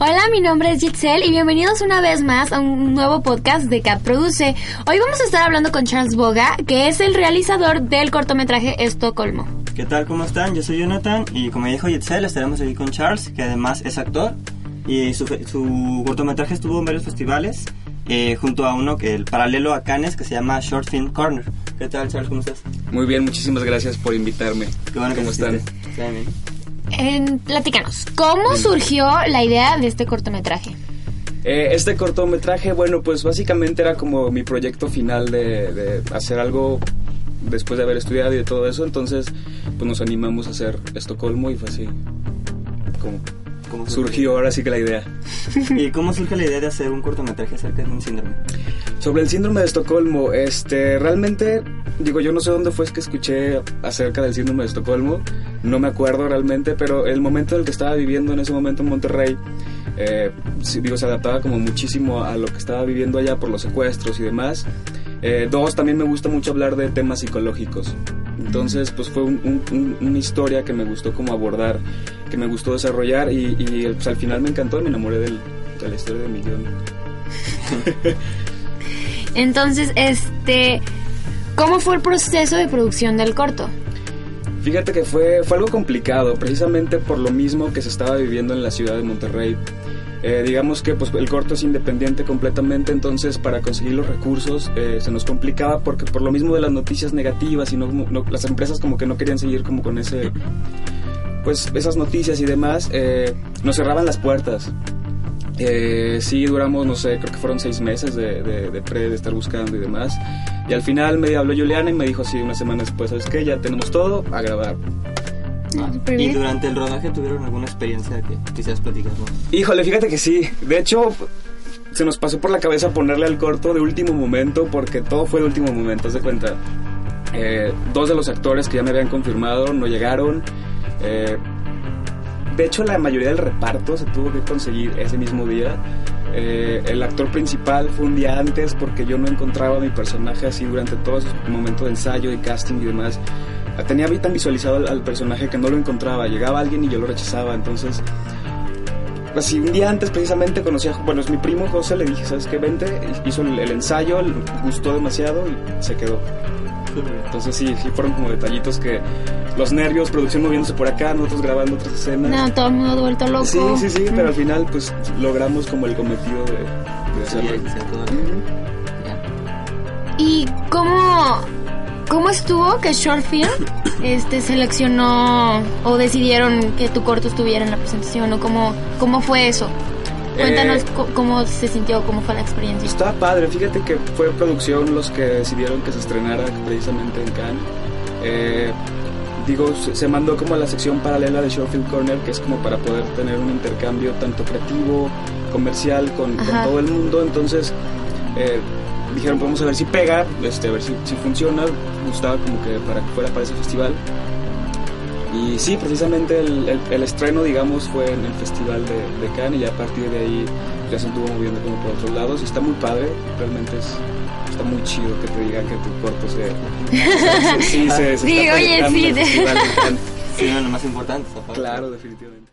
Hola, mi nombre es Gitzel y bienvenidos una vez más a un nuevo podcast de Cat Produce. Hoy vamos a estar hablando con Charles Boga, que es el realizador del cortometraje Estocolmo. ¿Qué tal? ¿Cómo están? Yo soy Jonathan y como dijo Gitzel, estaremos aquí con Charles, que además es actor. Y su, su cortometraje estuvo en varios festivales, eh, junto a uno que el paralelo a Cannes, que se llama Short Film Corner. ¿Qué tal, Charles? ¿Cómo estás? Muy bien, muchísimas gracias por invitarme. Qué bueno que ¿Cómo están? Está bien. En, platícanos, ¿cómo surgió la idea de este cortometraje? Eh, este cortometraje, bueno, pues básicamente era como mi proyecto final de, hacer algo después de haber estudiado y de todo eso. Entonces, pues nos animamos a hacer Estocolmo y fue así como ¿Cómo surgió ahora sí que la idea. ¿Y cómo surge la idea de hacer un cortometraje acerca de un síndrome? Sobre el síndrome de Estocolmo, este, realmente, digo, yo no sé dónde fue que escuché acerca del síndrome de Estocolmo, no me acuerdo realmente, pero el momento en el que estaba viviendo en ese momento en Monterrey, eh, digo, se adaptaba como muchísimo a lo que estaba viviendo allá por los secuestros y demás. Eh, dos, también me gusta mucho hablar de temas psicológicos. Entonces, pues fue un- un- un- una historia que me gustó como abordar, que me gustó desarrollar y, y, pues, al final me encantó y me enamoré del- de la historia de Millón. Entonces, este, ¿cómo fue el proceso de producción del corto? Fíjate que fue, fue algo complicado, precisamente por lo mismo que se estaba viviendo en la ciudad de Monterrey. Eh, digamos que pues, el corto es independiente completamente, entonces para conseguir los recursos eh, se nos complicaba porque por lo mismo de las noticias negativas y no, no- las empresas como que no querían seguir como con ese pues esas noticias y demás eh, nos cerraban las puertas. Eh, sí, duramos, no sé, creo que fueron seis meses de, de, de pre, de estar buscando y demás. Y al final me habló Juliana y me dijo así una semana después, ¿sabes qué? Ya tenemos todo, a grabar. Ah, súper ¿Y durante el rodaje tuvieron alguna experiencia que quisieras platicarnos? Híjole, fíjate que sí. De hecho, se nos pasó por la cabeza ponerle al corto de último momento porque todo fue de último momento, haz de cuenta. Eh, dos de los actores que ya me habían confirmado no llegaron. Eh, de hecho, la mayoría del reparto se tuvo que conseguir ese mismo día. Eh, el actor principal fue un día antes porque yo no encontraba a mi personaje así durante todo ese momento de ensayo, de casting y demás. Tenía tan visualizado al, personaje que no lo encontraba. Llegaba alguien y yo lo rechazaba. Entonces, así un día antes precisamente conocí a, bueno, es mi primo José, le dije, ¿sabes qué? Vente, hizo el, ensayo, gustó demasiado y se quedó. Entonces sí, sí fueron como detallitos que los nervios, producción moviéndose por acá, nosotros grabando otras escenas. No, todo el mundo vuelto loco. Sí, sí, sí, pero al final pues logramos como el cometido de, de Sí, hacerlo. sí, todo. ¿Y cómo, cómo estuvo que Short Film este, seleccionó o decidieron que tu corto estuviera en la presentación? ¿O cómo, cómo fue eso? Cuéntanos Eh, cómo se sintió, cómo fue la experiencia. Está padre, fíjate que fue producción los que decidieron que se estrenara precisamente en Cannes. Eh, digo, se, mandó como a la sección paralela de Showfield Corner, que es como para poder tener un intercambio tanto creativo, comercial con, con todo el mundo. Entonces eh, dijeron, vamos a ver si pega, este, a ver si, si funciona. Gustaba como que para que fuera para ese festival. Y sí, precisamente el, el- el estreno, digamos, fue en el festival de, de Cannes y ya a partir de ahí ya se estuvo moviendo como por otros lados y está muy padre, realmente es, está muy chido que te digan que tu corto se... sí, se, se Sí, está oye, sí, de-. Sí, no, lo más importante. Claro, definitivamente.